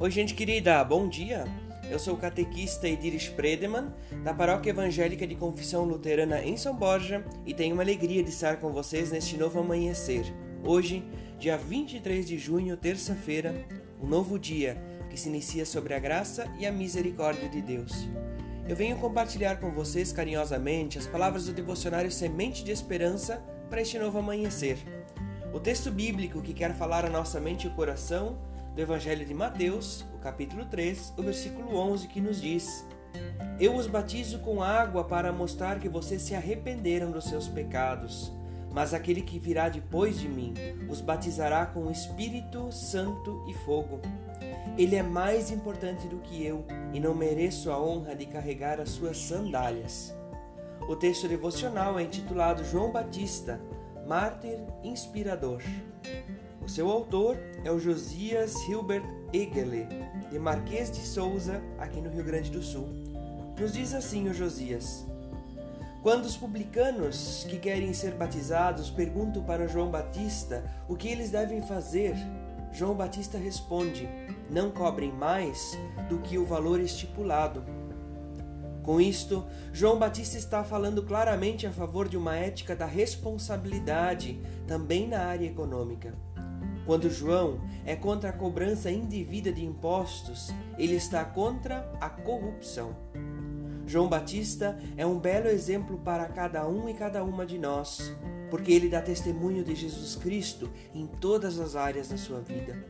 Oi, gente querida, bom dia! Eu sou o catequista Ediris Predeman, da Paróquia Evangélica de Confissão Luterana em São Borja, e tenho uma alegria de estar com vocês neste novo amanhecer. Hoje, dia 23 de junho, terça-feira, um novo dia que se inicia sobre a graça e a misericórdia de Deus. Eu venho compartilhar com vocês carinhosamente as palavras do devocionário Semente de Esperança para este novo amanhecer. O texto bíblico que quer falar a nossa mente e coração do Evangelho de Mateus, o capítulo 3, o versículo 11, que nos diz: Eu os batizo com água para mostrar que vocês se arrependeram dos seus pecados. Mas aquele que virá depois de mim os batizará com o Espírito Santo e fogo. Ele é mais importante do que eu e não mereço a honra de carregar as suas sandálias. O texto devocional é intitulado João Batista, Mártir Inspirador. Seu autor é o Josias Hilbert Egele, de Marquês de Souza, aqui no Rio Grande do Sul. Nos diz assim o Josias: Quando os publicanos que querem ser batizados perguntam para João Batista o que eles devem fazer, João Batista responde: Não cobrem mais do que o valor estipulado. Com isto, João Batista está falando claramente a favor de uma ética da responsabilidade, também na área econômica. Quando João é contra a cobrança indevida de impostos, ele está contra a corrupção. João Batista é um belo exemplo para cada um e cada uma de nós, porque ele dá testemunho de Jesus Cristo em todas as áreas da sua vida.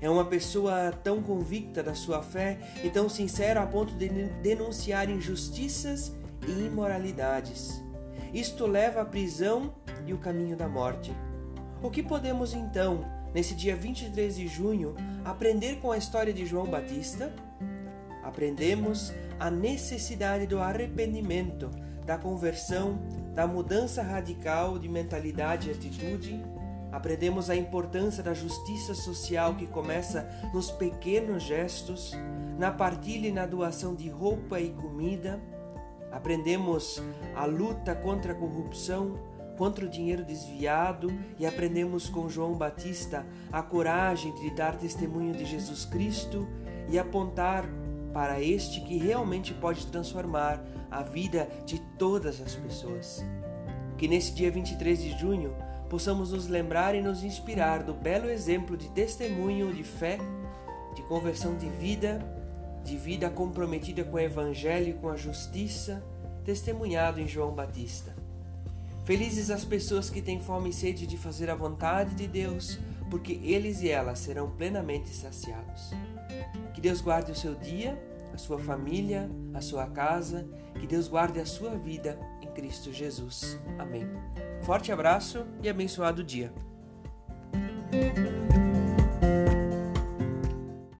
É uma pessoa tão convicta da sua fé e tão sincera a ponto de denunciar injustiças e imoralidades. Isto leva à prisão e o caminho da morte. O que podemos então nesse dia 23 de junho, aprender com a história de João Batista? Aprendemos a necessidade do arrependimento, da conversão, da mudança radical de mentalidade e atitude. Aprendemos a importância da justiça social que começa nos pequenos gestos, na partilha e na doação de roupa e comida. Aprendemos a luta contra a corrupção, contra o dinheiro desviado e aprendemos com João Batista a coragem de dar testemunho de Jesus Cristo e apontar para este que realmente pode transformar a vida de todas as pessoas. Que nesse dia 23 de junho possamos nos lembrar e nos inspirar do belo exemplo de testemunho de fé, de conversão de vida, de vida comprometida com o Evangelho e com a justiça, testemunhado em João Batista. Felizes as pessoas que têm fome e sede de fazer a vontade de Deus, porque eles e elas serão plenamente saciados. Que Deus guarde o seu dia, a sua família, a sua casa, que Deus guarde a sua vida em Cristo Jesus. Amém. Forte abraço e abençoado dia.